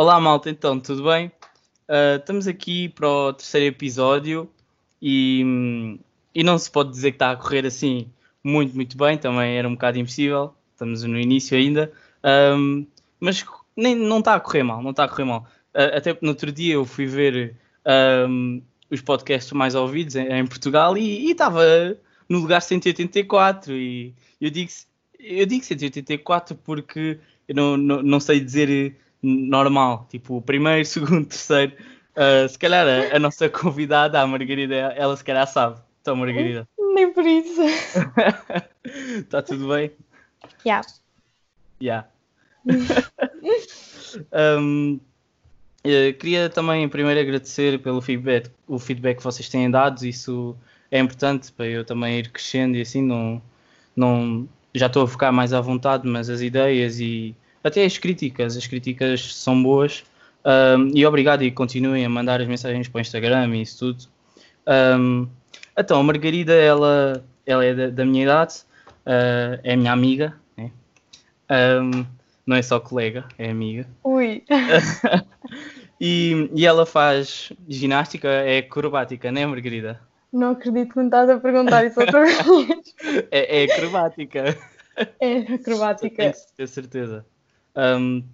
Olá, malta, então, tudo bem? Uh, estamos aqui para o terceiro episódio e, e não se pode dizer que está a correr assim muito, muito bem, também era um bocado impossível, estamos no início ainda, um, mas nem, não está a correr mal, não está a correr mal. Uh, até no outro dia eu fui ver um, os podcasts mais ouvidos em, em Portugal e estava no lugar 184 e eu digo, eu digo 184 porque eu não, não, não sei dizer normal, tipo primeiro, segundo, terceiro. Uh, se calhar a, a, nossa convidada, a Margarida, ela se calhar sabe. Então, Margarida. Nem por isso. Está tudo bem? Já. Yeah. um, eh, queria também primeiro agradecer pelo feedback, o feedback que vocês têm dado, isso é importante para eu também ir crescendo e assim não, não já estou a ficar mais à vontade, mas as ideias e até as críticas, as críticas são boas. Um, e obrigado e continuem a mandar as mensagens para o Instagram e isso tudo. Um, então, a Margarida, ela, ela é da, da minha idade, uh, é minha amiga, né? um, não é só colega, é amiga. Ui! e, e ela faz ginástica, é acrobática, não é, Margarida? Não acredito que me estás a perguntar isso outra vez. é, é acrobática. É acrobática. Tenho certeza. Um,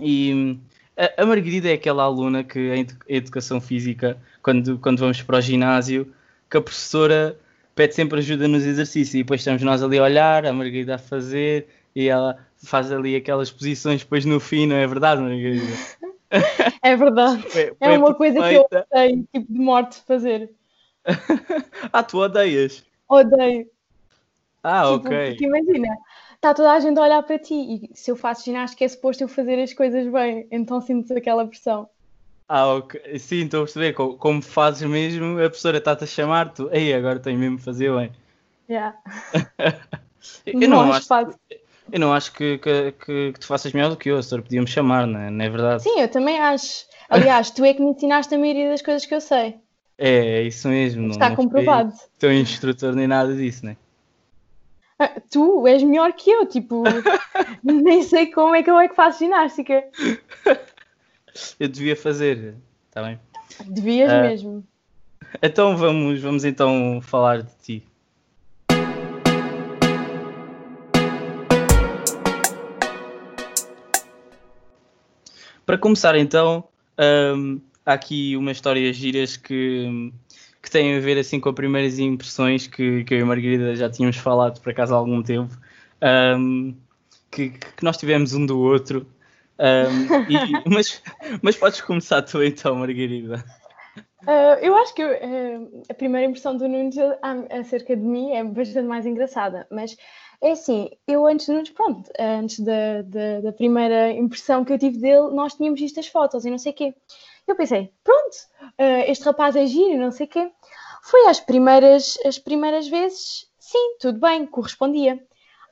e a, a Margarida é aquela aluna que em educação física, quando, quando vamos para o ginásio, que a professora pede sempre ajuda nos exercícios e depois estamos nós ali a olhar, a Margarida a fazer e ela faz ali aquelas posições depois no fim, não é verdade, Margarida? É verdade. Foi, foi é uma coisa que eu odeio, tipo de morte fazer. ah, tu odeias? Odeio. Ah, tipo, ok. Porque imagina, está toda a gente a olhar para ti e se eu faço ginástica é suposto eu fazer as coisas bem, então sinto aquela pressão. Ah, ok. Sim, estou a perceber. Como, como fazes mesmo, a professora está-te a chamar, tu, ei, agora tenho mesmo a fazer bem. Yeah. eu, não acho, eu não acho que, que, que, que tu faças melhor do que eu, a professora podia-me chamar, não é? não é verdade? Sim, eu também acho. Aliás, tu é que me ensinaste a maioria das coisas que eu sei. É, é isso mesmo. Está não comprovado. Estou instrutor nem nada disso, não é? Ah, tu és melhor que eu, tipo, nem sei como é que eu é que faço ginástica. Eu devia fazer, está bem? Devias uh, mesmo. Então vamos, vamos então falar de ti. Para começar então, um, há aqui umas histórias giras que que têm a ver assim com as primeiras impressões que, que eu e a Margarida já tínhamos falado por acaso há algum tempo, um, que, que, nós tivemos um do outro. Um, e, mas, mas podes começar tu então, Margarida. Uh, eu acho que uh, a primeira impressão do Nunes acerca de mim é bastante mais engraçada, mas é assim, eu antes de Nunes, pronto, antes da, da, da, primeira impressão que eu tive dele, nós tínhamos visto as fotos e não sei o quê. Eu pensei, pronto, uh, este rapaz é giro, não sei o quê. Foi às primeiras, as primeiras vezes, sim, tudo bem, correspondia.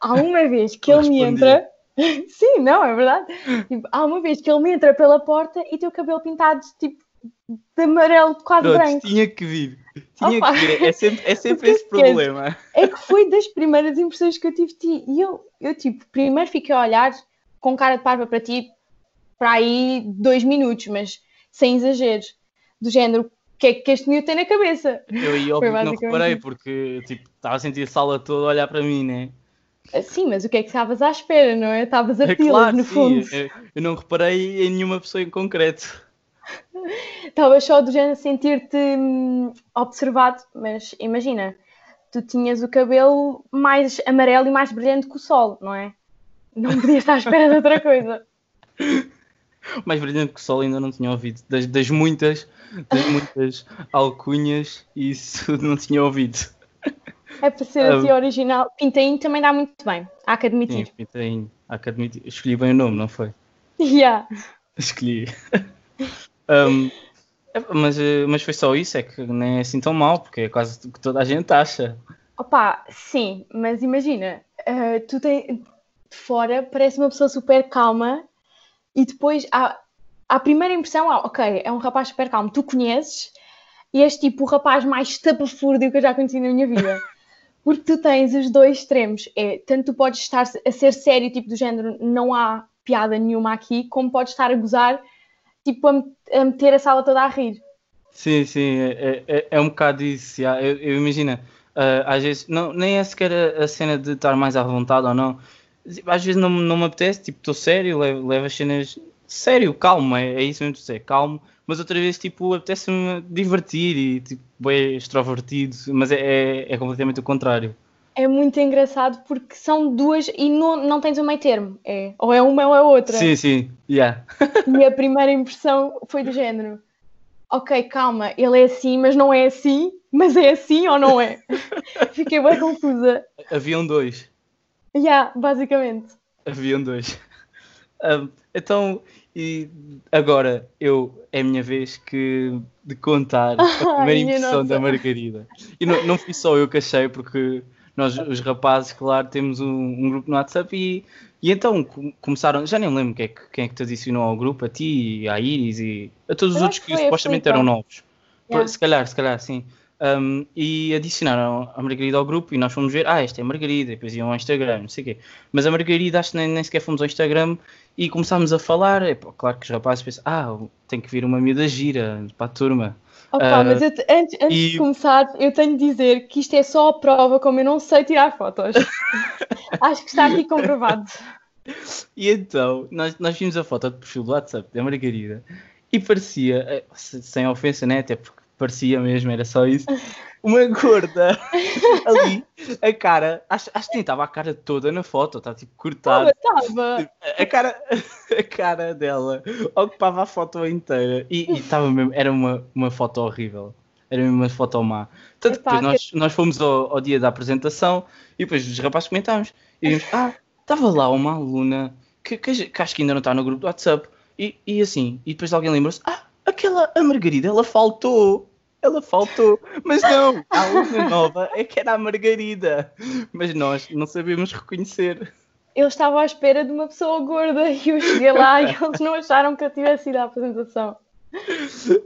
Há uma vez que ele me entra. sim, não, é verdade. Tipo, há uma vez que ele me entra pela porta e tem o cabelo pintado tipo de amarelo quase Pronto, branco. Tinha que vir. Tinha Opa. que vir. É sempre, é sempre esse problema. É que foi das primeiras impressões que eu tive de ti. E eu, eu, tipo, primeiro fiquei a olhar com cara de parva para ti para aí dois minutos, mas sem exageros, do género, o que é que este miúdo tem na cabeça? Eu aí óbvio não reparei, porque tipo, estava a sentir a sala toda a olhar para mim, né? Ah, sim, mas o que é que estavas à espera, não é? Estavas a é claro, no sim. fundo. Eu, eu, não reparei em nenhuma pessoa em concreto. Estavas só do género a sentir-te hum, observado, mas imagina, tu tinhas o cabelo mais amarelo e mais brilhante que o sol, não é? Não podias estar à espera de outra coisa. mais brilhante que o sol ainda não tinha ouvido. Das, das muitas, das muitas alcunhas, e isso não tinha ouvido. É para ser assim um, original. Pintainho também dá muito bem, há que admitir. Sim, Pintainho, há que admitir. Escolhi bem o nome, não foi? Yeah. Escolhi. um, mas, mas foi só isso, é que nem é assim tão mal, porque é quase o que toda a gente acha. Opa, sim, mas imagina, uh, tu tens de fora parece uma pessoa super calma e depois há, a primeira impressão, ah, ok, é um rapaz super calmo, tu conheces, e és tipo o rapaz mais estapafúrdio que eu já conheci na minha vida. Porque tu tens os dois extremos. É, tanto tu podes estar a ser sério, tipo do género, não há piada nenhuma aqui, como pode estar a gozar, tipo, a, a meter a sala toda a rir. Sim, sim, é, é, é um bocado isso. Eu, eu imagino, uh, às vezes, não, nem é sequer a, a, cena de estar mais à vontade ou não. Às vezes não, não me apetece, tipo, estou sério, levo, levo as cenas sério, calmo, é, é isso mesmo que dizer, calmo, mas outra vez, tipo, apetece-me divertir e, tipo, bem extrovertido, mas é, é, é completamente o contrário é muito engraçado porque são duas e não, não tens um meio termo. É, ou é uma ou é outra. Sim, sim, yeah. e a primeira impressão foi do género. Ok, calma, ele é assim, mas não é assim, mas é assim ou não é? Fiquei bem confusa. Haviam dois. Já, yeah, basicamente. Haviam dois. Um, então, e agora eu é a minha vez que de contar a primeira impressão da Margarida. E não, não fui só eu que achei, porque nós, os rapazes, claro, temos um, um grupo no WhatsApp e, e então começaram, já nem lembro quem é, que, quem é que te adicionou ao grupo, a ti, à Iris e a todos os outros que, supostamente eram novos. Yeah. Se calhar, se calhar, sim. Um, e adicionaram a Margarida ao grupo e nós fomos ver, ah, esta é a Margarida, e depois iam ao Instagram, não sei o quê. Mas a Margarida, acho que nem, nem sequer fomos ao Instagram e começámos a falar. E, pô, claro que os rapazes pensam, ah, tem que vir uma miúda gira para a turma. Opa, uh, mas eu, antes, antes e... de começar, eu tenho de dizer que isto é só a prova como eu não sei tirar fotos. Acho que está aqui comprovado. E então, nós, nós vimos a foto de perfil do WhatsApp da Margarida e parecia, eh, sem ofensa, né? Até porque parecia mesmo, era só isso. Uma gorda ali, a cara, acho, acho que nem estava a cara toda na foto, está tipo cortada. Estava, A cara, a cara dela ocupava a foto inteira e estava mesmo, era uma, uma foto horrível. Era mesmo uma foto má. Tanto que depois nós, nós fomos ao, ao dia da apresentação e depois os rapazes comentámos e vimos, ah, estava lá uma aluna que, que, que, acho que ainda não está no grupo do WhatsApp. E, e assim, e depois alguém lembrou-se, ah, aquela, a Margarida, ela faltou ela faltou. Mas não, a aluna nova é que era a Margarida. Mas nós não sabemos reconhecer. Eu estava à espera de uma pessoa gorda e eu cheguei lá e eles não acharam que eu tivesse ido à apresentação.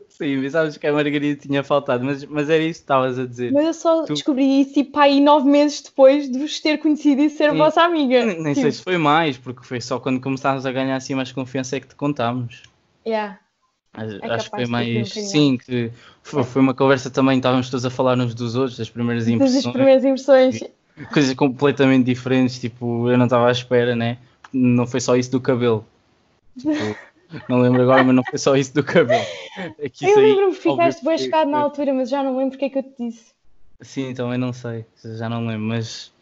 Sim, pensávamos que a Margarida tinha faltado, mas, mas era isso que estavas a dizer. Mas eu só tu... descobri isso e pá, aí nove meses depois de vos ter conhecido e ser Sim. vossa amiga. Nem, nem sei tipo. se foi mais, porque foi só quando começámos a ganhar assim mais confiança é que te contámos. Yeah. É acho que foi mais. Sim, que foi, uma conversa também, estávamos todos a falar uns dos outros, das primeiras impressões. Das primeiras impressões. Coisas completamente diferentes, tipo, eu não estava à espera, né? Não foi só isso do cabelo. Tipo, não lembro agora, mas não foi só isso do cabelo. É que eu lembro-me que ficaste bem chocado na altura, mas já não lembro porque é que eu te disse. Sim, então eu não sei, já não lembro, mas.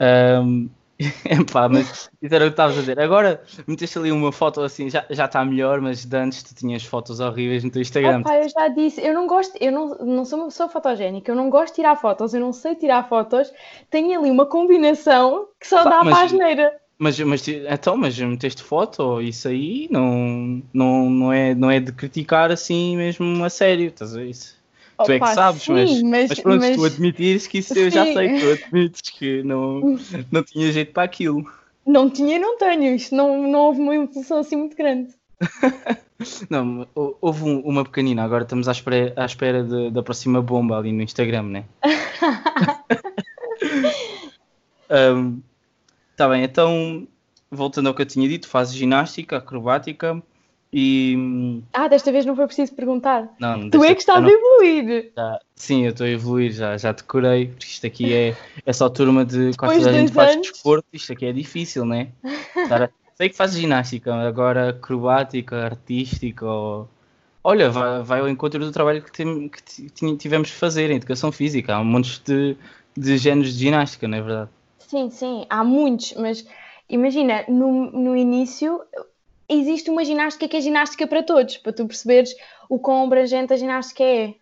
Um, Epá, mas isso era o que estavas a dizer. Agora meteste ali uma foto assim, já está melhor, mas de antes tu tinhas fotos horríveis no teu Instagram. Opa, eu já disse, eu não gosto, eu não, não sou uma pessoa fotogénica, eu não gosto de tirar fotos, eu não sei tirar fotos, tenho ali uma combinação que só Pá, dá mas, para a geneira. Mas, mas, então, mas meteste foto, isso aí não, não, não, é, não é de criticar assim mesmo a sério, estás a ver isso? Tu é que sabes, sim, mas, mas, mas, pronto, mas... tu admitires que isso sim. eu já sei, tu admites que não, não tinha jeito para aquilo. Não tinha e não tenho, isto não, não houve uma evolução assim muito grande. não, houve um, uma pequenina, agora estamos à espera, à espera de, da próxima bomba ali no Instagram, né? um, tá bem, então voltando ao que eu tinha dito, fazes ginástica, acrobática, e... Ah, desta vez não foi preciso perguntar. Não, tu é que estás não... a evoluir. Já, sim, eu estou a evoluir, já, já decorei, porque isto aqui é, é só turma de quase a gente faz desporto, isto aqui é difícil, né? Sei que fazes ginástica, agora acrobática, artística ou... Olha, vai, vai ao encontro do trabalho que, tem, que tivemos de fazer em educação física. Há um monte de, de géneros de ginástica, não é verdade? Sim, sim, há muitos, mas imagina, no, no início existe uma ginástica que é ginástica para todos, para tu perceberes o quão abrangente a ginástica é.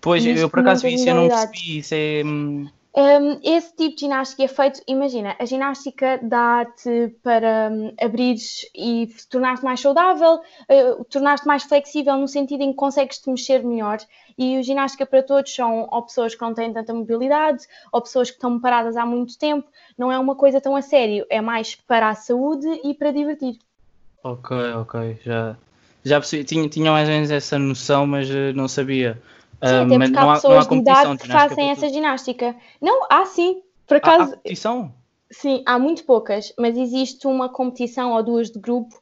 Pois, eu por acaso isso eu não percebi, isso é... Hum, um, esse tipo de ginástica é feito, imagina, a ginástica dá-te para um, abrires e tornar-te mais saudável, uh, tornar-te mais flexível no sentido em que consegues te mexer melhor. E o ginástica para todos são ou pessoas que não têm tanta mobilidade, ou pessoas que estão paradas há muito tempo. Não é uma coisa tão a sério, é mais para a saúde e para divertir. Ok, ok, já, já percebi, tinha, tinha mais ou menos essa noção, mas uh, não sabia. Sim, uh, até porque há pessoas de idade que fazem essa ginástica. Não, há sim, por acaso. Há, há competição? Sim, há muito poucas, mas existe uma competição ou duas de grupo,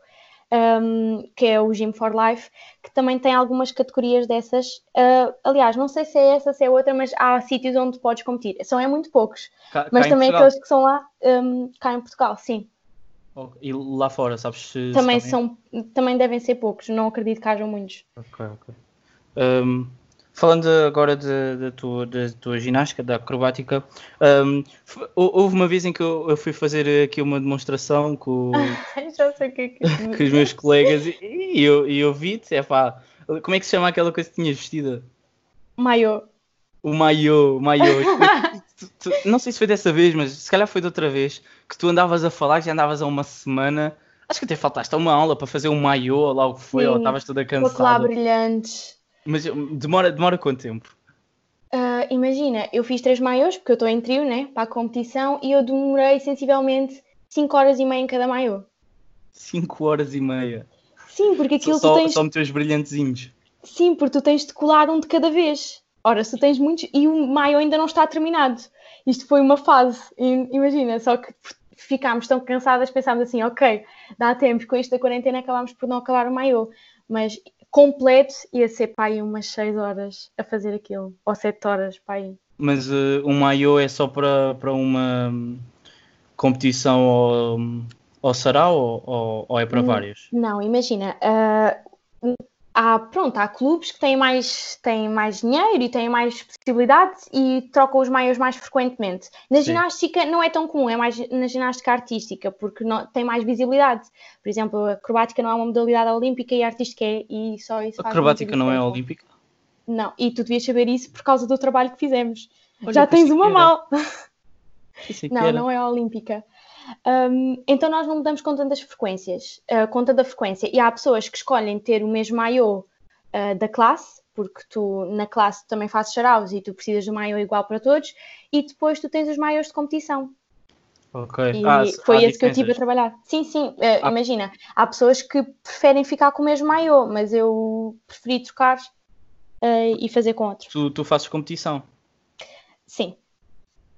um, que é o Gym for Life, que também tem algumas categorias dessas. Uh, aliás, não sei se é essa, se é outra, mas há sítios onde podes competir. São é muito poucos, Cá, mas cá também aqueles que são lá, um, cá em Portugal, sim. E lá fora, sabes se se Também, também- são, também devem ser poucos, não acredito que hajam muitos. Ok, ok. Um, falando agora da tua, da tua ginástica, da acrobática, um, houve uma vez em que eu, eu fui fazer aqui uma demonstração com, Já sei o que é que com os meus colegas e, e eu, e eu vi-te, é pá, como é que se chama aquela coisa que tinhas vestida? Maiô. O maiô, o maiô. Tu- tu- não sei se foi dessa vez, mas se calhar foi de outra vez, que tu andavas a falar que já andavas há uma semana. Acho que até faltaste a uma aula para fazer um maiô, ou lá o que foi, ou Sim, estavas toda Com a lá cansada. brilhantes. Mas demora, demora quanto tempo? Ah, imagina, eu fiz três maiôs, porque eu estou em trio, né, para a competição, e eu demorei sensivelmente 5 horas e meia em cada maiô. 5 horas e meia. Sim, porque aquilo Só, tu tens. só meter os brilhantezinhos. Sim, porque tu tens de colar um de cada vez. Ora, se tu tens muitos. E o maio ainda não está terminado. Isto foi uma fase, imagina, só que ficámos tão cansadas, pensámos assim, ok, dá tempo, com isto da quarentena acabámos por não acabar o maiô. Mas completo ia ser aí umas 6 horas a fazer aquilo, ou 7 horas aí. Mas uh, um maiô é só para, para uma competição ao, ao sarau ou, ou, é para vários? Não, imagina, ah, há, pronto, há clubes que têm mais, têm mais dinheiro e têm mais possibilidades e trocam os maiores mais frequentemente. Na Sim. ginástica não é tão comum, é mais na ginástica artística, porque não, tem mais visibilidade. Por exemplo, a acrobática não é uma modalidade olímpica e a artística é, e só isso A acrobática não é olímpica? Não, e tu devias saber isso por causa do trabalho que fizemos. Olha, Já tens uma mal. Não, não é olímpica. Hum, então nós não mudamos com tantas frequências, uh, com tanta frequência. E há pessoas que escolhem ter o mesmo maiô uh, da classe, porque tu na classe também fazes saraus e tu precisas de um maiô igual para todos, e depois tu tens os maiôs de competição. Ok. E Ah, foi esse que eu tive a trabalhar. Sim, sim, uh, Ah. imagina, há pessoas que preferem ficar com o mesmo maiô, mas eu preferi trocar uh, e fazer com outro. Tu, tu fazes competição? Sim.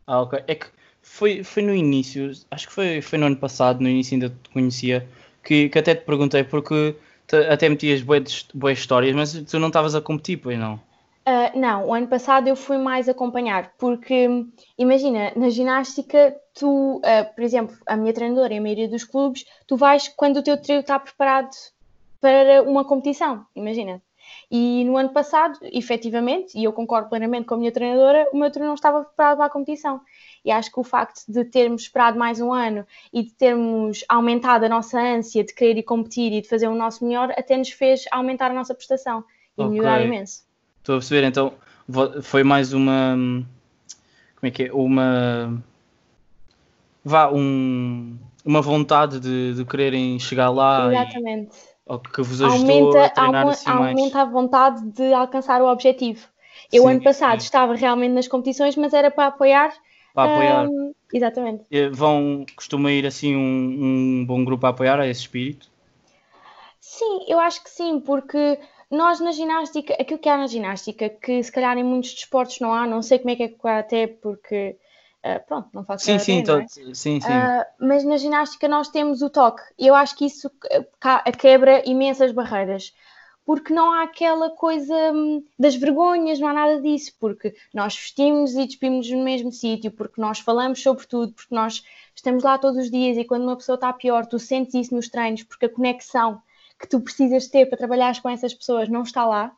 Ah, ok. É que foi, foi no início, acho que foi, foi no ano passado, no início ainda te conhecia, que, que até te perguntei porque te- até metias boas, boas histórias, mas tu não estavas a competir, pois não? Uh, não, o ano passado eu fui mais acompanhar, porque imagina, na ginástica, tu, uh, por exemplo, a minha treinadora e a maioria dos clubes, tu vais quando o teu trio está preparado para uma competição, imagina. E no ano passado, efetivamente, e eu concordo plenamente com a minha treinadora, o meu trio não estava preparado para a competição. E acho que o facto de termos esperado mais um ano e de termos aumentado a nossa ânsia de querer ir competir e de fazer o nosso melhor, até nos fez aumentar a nossa prestação e Ok. melhorar imenso. Estou a perceber, então foi mais uma. Como é que é? Uma. Vá, um, uma vontade de, de quererem chegar lá e, Exatamente. Ou que vos ajudou Aumenta, a treinar assim mais. aumenta a vontade de alcançar o objetivo. Eu, Sim, ano passado, sim. estava realmente nas competições, mas era para apoiar. Para apoiar. hum, exatamente. Vão, costuma ir assim um, um bom grupo a apoiar a esse espírito? Sim, eu acho que sim, porque nós na ginástica, aquilo que há na ginástica, que se calhar em muitos desportos não há, não sei como é que é até, porque, ah, pronto, não faço Sim, nada sim, bem, não é? tô- sim, sim. Ah, mas na ginástica nós temos o toque e eu acho que isso quebra imensas barreiras porque não há aquela coisa hum, das vergonhas, não há nada disso, porque nós vestimos e despimos no mesmo sítio, porque nós falamos sobre tudo, porque nós estamos lá todos os dias e quando uma pessoa está pior, tu sentes isso nos treinos, porque a conexão que tu precisas ter para trabalhar com essas pessoas não está lá.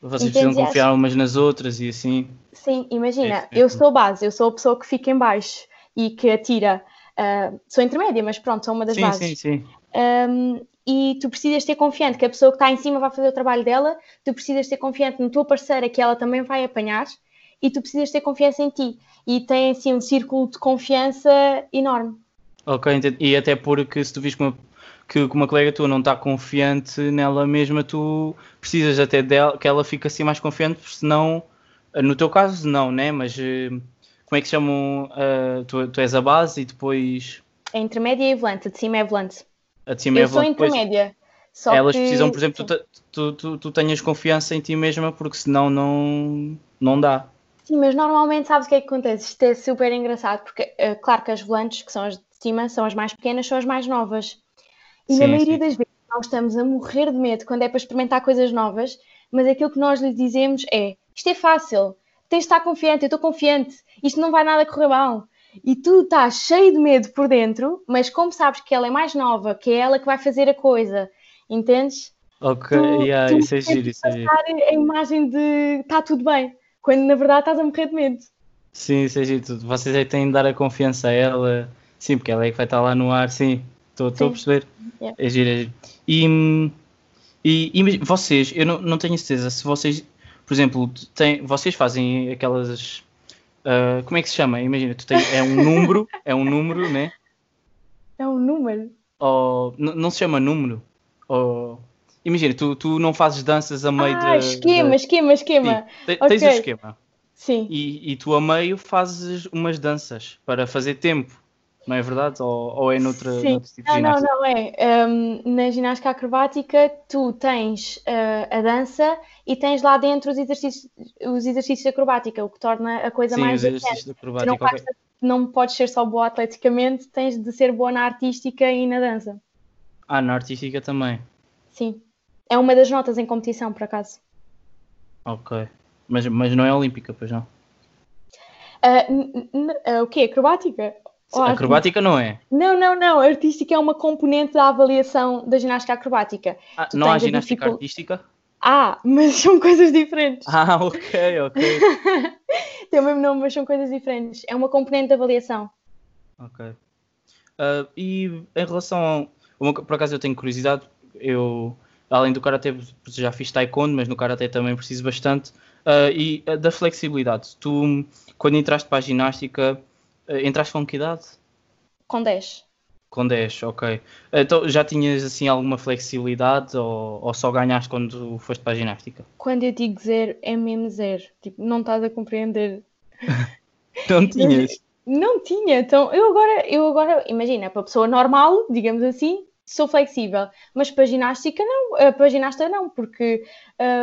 Vocês entendi, precisam confiar umas nas outras e assim. Sim, imagina, É, eu sou base, eu sou a pessoa que fica em baixo e que atira. ah, sou intermédia, mas pronto, sou uma das Sim, bases. sim, sim. Um, e tu precisas ter confiante que a pessoa que está em cima vai fazer o trabalho dela, tu precisas ter confiante na tua parceira que ela também vai apanhar e tu precisas ter confiança em ti. E tem assim um círculo de confiança enorme. Ok, entendi. E até porque se tu vis que uma, que uma colega tua não está confiante nela mesma, tu precisas até dela, que ela fique assim mais confiante, porque senão, no teu caso, não, né? Mas eh, como é que chamam? eh, tu, tu és a base e depois É intermédia e volante, a de cima é volante. a de cima é Eu sou volante. Depois intermédia. Só Elas que- precisam, por exemplo, tu, tu, tu, tu tenhas confiança em ti mesma, porque senão não, não dá. Sim, mas normalmente sabes o que é que acontece? Isto é super engraçado, porque uh, claro que as volantes, que são as de cima, são as mais pequenas, são as mais novas. E sim, na maioria sim. das vezes nós estamos a morrer de medo quando é para experimentar coisas novas, mas aquilo que nós lhes dizemos é: isto é fácil, tens de estar confiante, eu estou confiante, isto não vai nada correr mal. E tu estás cheio de medo por dentro, mas como sabes que ela é mais nova, que é ela que vai fazer a coisa, entendes? Ok, tu, yeah, tu isso é giro, isso é giro. a imagem de está tudo bem, quando na verdade estás a morrer de medo. Sim, isso é giro. Vocês é que têm de dar a confiança a ela, sim, porque ela é que vai estar lá no ar, sim, estou a perceber. Yeah. É giro, é giro. E, e, e, vocês, eu não, não tenho certeza se vocês, por exemplo, têm, vocês fazem aquelas. Uh, como é que se chama? Imagina, tu tens, é um número, é um número, né? É um número? Ou, não se chama número? Ou, Imagina, tu, tu não fazes danças a meio ah, esquema, esquema, esquema. Sim, okay. Tens o esquema. Sim. E, e tu a meio fazes umas danças para fazer tempo, não é verdade? Ou, ou é noutra, Sim. noutro tipo de ginástica? Não, não, é. Um, na ginástica acrobática, tu tens uh, a dança e tens lá dentro os exercícios, os exercícios de acrobática, o que torna a coisa Sim, mais. Sim, os exercícios de acrobática. Não, okay. não podes ser só boa atleticamente, tens de ser boa na artística e na dança. Ah, na artística também. Sim. É uma das notas em competição, por acaso. Ok. Mas, mas não é olímpica, pois não? Uh, uh, o quê? Acrobática? Ou acrobática não é? Não, não, não. Artística é uma componente da avaliação da ginástica acrobática. Ah, não há ginástica dificul... artística? Ah, mas são coisas diferentes. Ah, ok, ok. Tem o mesmo nome, mas são coisas diferentes. É uma componente de avaliação. Ok. Uh, e em relação a. Uma, por acaso eu tenho curiosidade, eu além do karatê, já fiz taekwondo, mas no karatê também preciso bastante. Uh, e uh, da flexibilidade. Tu, quando entraste para a ginástica, entraste com que idade? Com 10. Com 10, ok. Então já tinhas assim alguma flexibilidade ou, ou só ganhaste quando foste para a ginástica? Quando eu digo zero, é mesmo zero. Tipo, não estás a compreender. não tinhas? Não tinha, então eu agora, eu agora, imagina, para a pessoa normal, digamos assim, sou flexível, mas para ginástica não, eh, para ginasta não, porque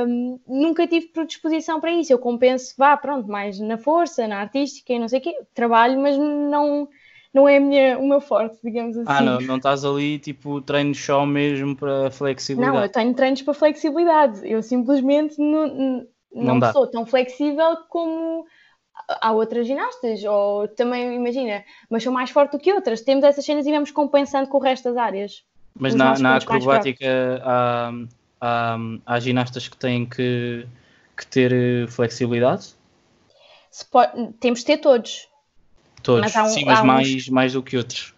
um, nunca tive predisposição para isso. Eu compenso, vá, pronto, mais na força, na artística e não sei o quê, trabalho, mas não, não é minha, o meu forte, digamos assim. Ah, não, não estás ali tipo treinos só mesmo para flexibilidade? Não, eu tenho treinos para flexibilidade, eu simplesmente não, não, não sou tão flexível como há outras ginastas, ou também imagina, mas sou mais forte do que outras. Temos essas cenas e vamos compensando com o resto das áreas. Mas na, na acrobática há, há, há, ginastas que têm que, que ter eh, flexibilidade? Pode, temos de ter todos. Todos, mas um, sim, mas mais, uns, mais do que outros.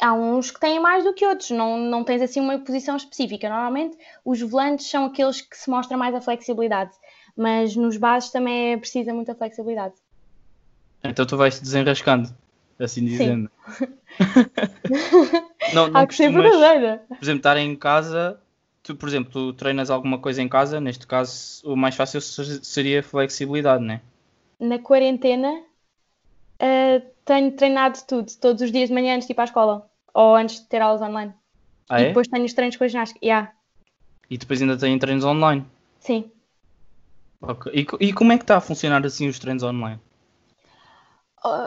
Há uns que têm mais do que outros, não, não tens assim uma posição específica. Normalmente os volantes são aqueles que se mostram mais a flexibilidade, mas nos bases também é precisa muita flexibilidade. Então tu vais-te desenrascando assim dizendo. não, não Há que ser verdadeira. Por exemplo, estar em casa, tu, por exemplo, tu treinas alguma coisa em casa, neste caso o mais fácil seria flexibilidade, não é? Na quarentena uh, tenho treinado tudo, todos os dias de manhã antes de ir para a escola, ou antes de ter aulas online. Ah, e é? depois tenho os treinos com a ginástica. Yeah. E depois ainda tenho treinos online? Sim. Okay. E, e como é que está a funcionar assim os treinos online?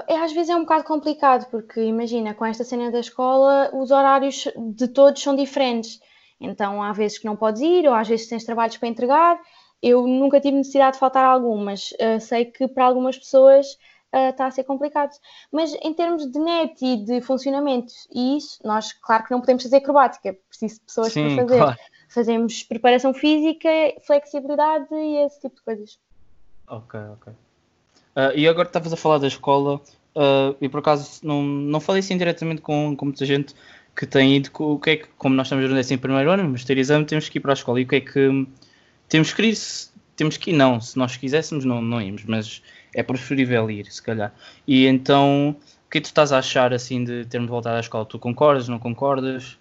É, às vezes é um bocado complicado, porque imagina, com esta cena da escola, os horários de todos são diferentes. Então há vezes que não podes ir, ou às vezes tens trabalhos para entregar. Eu nunca tive necessidade de faltar algum, mas uh, sei que para algumas pessoas uh, está a ser complicado. Mas em termos de net e de funcionamento, e isso, nós, claro que não podemos fazer acrobática, é preciso de pessoas Sim, para fazer. Claro. Fazemos preparação física, flexibilidade e esse tipo de coisas. Ok, ok. Uh, e agora estavas a falar da escola, uh, e por acaso não, não falei assim diretamente com, com muita gente que tem ido, o que é que, como nós estamos no décimo primeiro ano, mas ter exame, temos que ir para a escola, e o que é que temos que ir, temos que ir, não, se nós quiséssemos não, não íamos, mas é preferível ir, se calhar. E então, o que é tu estás a achar, assim, de termos voltado à escola? Tu concordas, não concordas?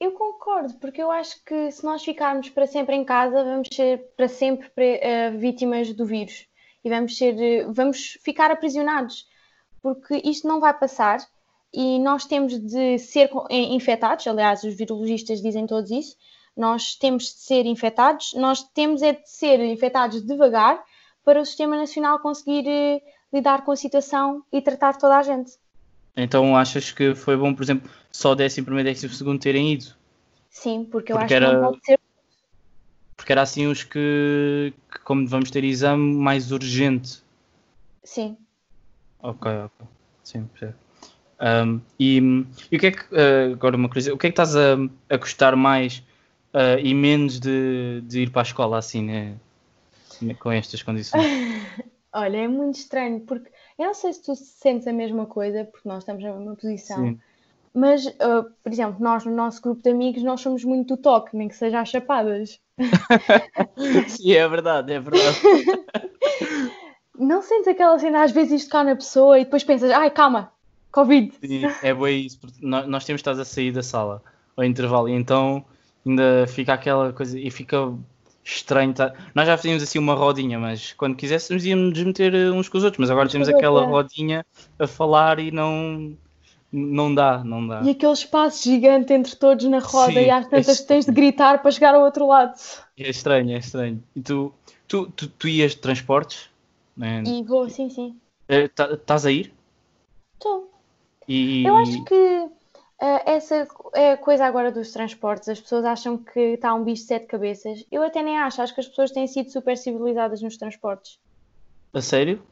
Eu concordo, porque eu acho que se nós ficarmos para sempre em casa, vamos ser para sempre uh, vítimas do vírus e vamos ser, vamos ficar aprisionados, porque isto não vai passar e nós temos de ser infectados, aliás, os virologistas dizem todos isso, nós temos de ser infectados, nós temos é de ser infectados devagar para o Sistema Nacional conseguir uh, lidar com a situação e tratar toda a gente. Então achas que foi bom, por exemplo, só 11 primeiro e 12 segundo terem ido? Sim, porque eu porque acho era... que não pode ser era assim os que, que, como vamos ter exame, mais urgente. Sim. Ok, ok. Sim, um, e, e o que é que, uh, agora uma coisa, o que é que estás a, a gostar mais uh, e menos de, de, ir para a escola assim, né, com estas condições? Olha, é muito estranho, porque eu não sei se tu sentes a mesma coisa, porque nós estamos na mesma posição. Sim. Mas, uh, por exemplo, nós no nosso grupo de amigos, nós somos muito do toque, nem que seja às chapadas. Sim, é verdade, é verdade. Não sentes aquela cena, às vezes, isto cá na pessoa e depois pensas, ai, calma, Covid. Sim, é bom isso, porque nós temos estado a sair da sala ao intervalo e então ainda fica aquela coisa e fica estranho. Tá? Nós já fizemos assim uma rodinha, mas quando quiséssemos íamos meter uns com os outros, mas agora temos aquela rodinha a falar e não não dá, não dá. E aquele espaço gigante entre todos na roda Sim, e às tantas é tens de gritar para chegar ao outro lado. É estranho, é estranho. E tu, tu, tu, tu ias de transportes? Né? E vou, sim, sim. Estás a ir? Estou. E... Eu acho que uh, essa é a coisa agora dos transportes. As pessoas acham que está um bicho de sete cabeças. Eu até nem acho. Acho que as pessoas têm sido super civilizadas nos transportes. A sério?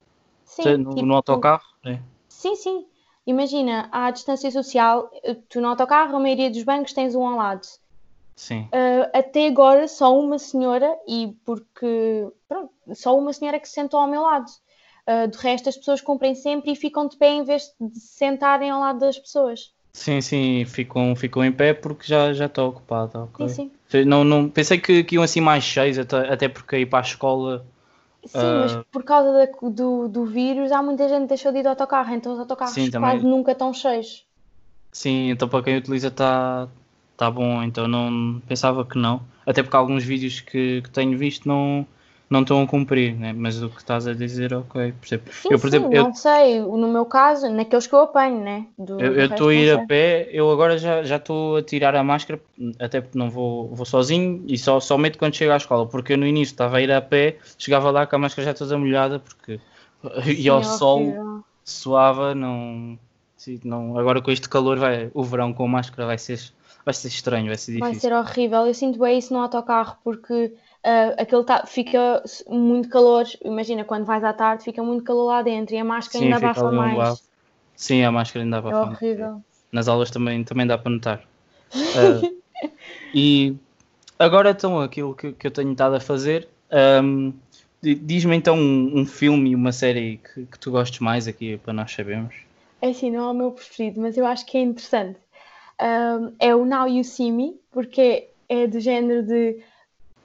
Sim. No, tipo, no autocarro? É. Sim, sim. Imagina, à distância social, tu no autocarro, a maioria dos bancos tens um ao lado. Sim. Uh, até agora, só uma senhora, e porque. Pronto, só uma senhora que se sentou ao meu lado. Uh, do resto, as pessoas cumprem sempre e ficam de pé em vez de sentarem ao lado das pessoas. Sim, sim, ficam, ficam em pé porque já, já está ocupado. Okay. Sim, sim. Não, não, pensei que, que iam assim mais cheios, até, até porque ir para a escola Sim, uh... mas por causa da, do, do vírus, há muita gente que deixou de ir de autocarro, então os autocarros Sim, quase nunca estão cheios. Sim, então para quem utiliza está tá bom, então não pensava que não. Até porque alguns vídeos que, que tenho visto não, não estão a cumprir, né? mas o que estás a dizer, ok, percebo. Sim, eu, por sim, exemplo, eu... não sei, no meu caso, naqueles que eu apanho, né? Do, eu estou a ir a pé, eu agora já estou a tirar a máscara, até porque não vou, vou sozinho e só, só meto quando chego à escola, porque eu no início estava a ir a pé, chegava lá com a máscara já toda molhada, porque ia ao é sol, suava, não, não. Agora com este calor, vai, o verão com máscara vai ser, vai ser estranho, vai ser difícil. Vai ser horrível, eu sinto bem isso no autocarro, porque uh, aquele tá, fica muito calor. Imagina, quando vais à tarde, fica muito calor lá dentro e a máscara Sim, ainda abafa mais. Lado. Sim, a máscara ainda abafa é horrível. Nas aulas também, também dá para notar. Uh, e agora então aquilo que, que eu tenho estado a fazer. Um, Diz-me então um, um, filme e uma série que, que tu gostes mais aqui para nós sabermos. É assim, não é o meu preferido, mas eu acho que é interessante. Um, é o Now You See Me, porque é do género de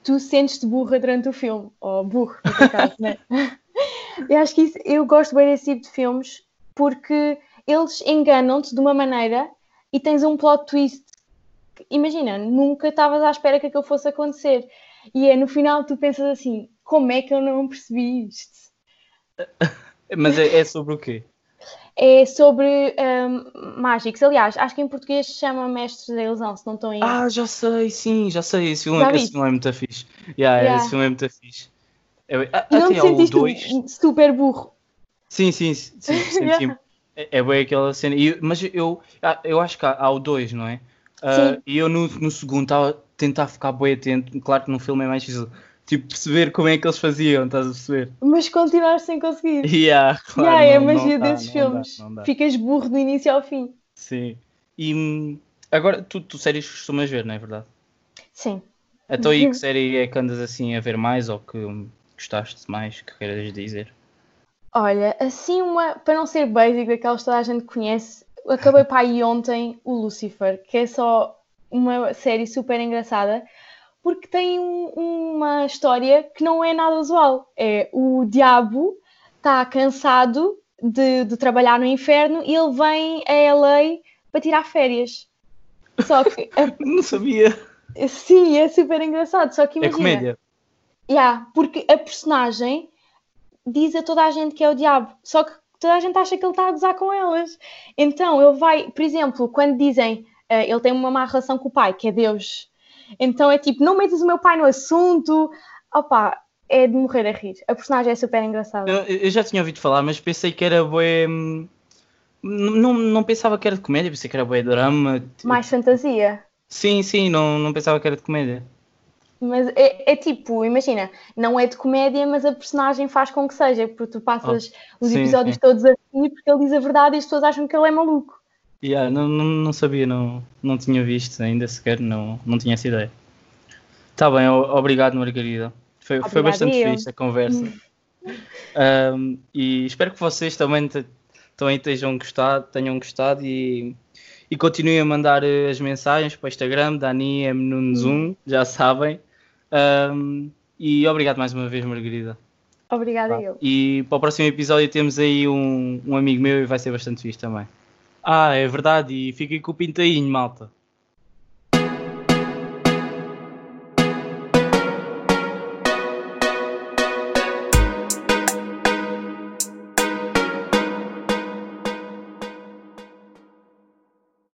tu sentes-te burra durante o filme, ou burro, no caso, né? eu acho que isso, eu gosto bem desse tipo de filmes porque eles enganam-te de uma maneira e tens um plot twist. Imagina, nunca estavas à espera que aquilo fosse acontecer. E é no final tu pensas assim: como é que eu não percebi isto? Mas é, é sobre o quê? É sobre um, mágicos. Aliás, acho que em português se chama Mestres da Ilusão, se não estão aí. Ah, já sei, sim, já sei. Esse filme, esse filme é muito fixe. Yeah, yeah. Esse filme é muito fixe. É, não te sentiste dois... super burro? Sim, sim, sim, sim yeah. é, é bem aquela cena. Mas eu, ah, eu acho que há, há o dois, não é? Uh, e eu no, no segundo estava a tentar ficar bem atento. Claro que no filme é mais difícil tipo, perceber como é que eles faziam, estás a perceber? Mas continuar sem conseguir. Yeah, claro, yeah, é a magia não desses dá, filmes. Não dá, dá. Ficas burro do início ao fim. Sim. E hum, agora, tu, tu séries costumas ver, não é verdade? Sim. Então, aí que série é que andas assim a ver mais ou que gostaste mais, que queiras dizer? Olha, assim uma, para não ser basic daquelas que toda a gente conhece, acabei para aí ontem o Lucifer, que é só uma série super engraçada porque tem um, uma história que não é nada usual. É o diabo está cansado de, de, trabalhar no inferno e ele vem a LA para tirar férias. Só que. não sabia. Sim, é super engraçado. Só que é imagina. É comédia. Yeah, porque a personagem diz a toda a gente que é o diabo. Só que toda a gente acha que ele está a gozar com elas. Então ele vai, por exemplo, quando dizem uh, ele tem uma má relação com o pai, que é Deus, então é tipo, não metas o meu pai no assunto. Opa, é de morrer a rir. A personagem é super engraçada. Eu, eu já tinha ouvido falar, mas pensei que era bué. hum, Não, não pensava que era de comédia, pensei que era bué drama. tipo- Mais fantasia. Sim, sim, não, não pensava que era de comédia. Mas é, é tipo, imagina, não é de comédia, mas a personagem faz com que seja, porque tu passas os sim, episódios sim. todos a rir porque ele diz a verdade e as pessoas acham que ele é maluco. Yeah, não, não, não sabia, não, não tinha visto ainda sequer, não, não tinha essa ideia. Tá bem, obrigado Margarida. Foi, foi bastante fixe a conversa. Um, e espero que vocês também, te- também tenham gostado, tenham gostado e, e continuem a mandar eh, as mensagens para o Instagram, Dani M Nunes 1, já sabem. Um, e obrigado mais uma vez, Margarida. Obrigada eu. E para o próximo episódio temos aí um, um amigo meu e vai ser bastante fixe também. Ah, é verdade, e fiquem com o pintainho, malta.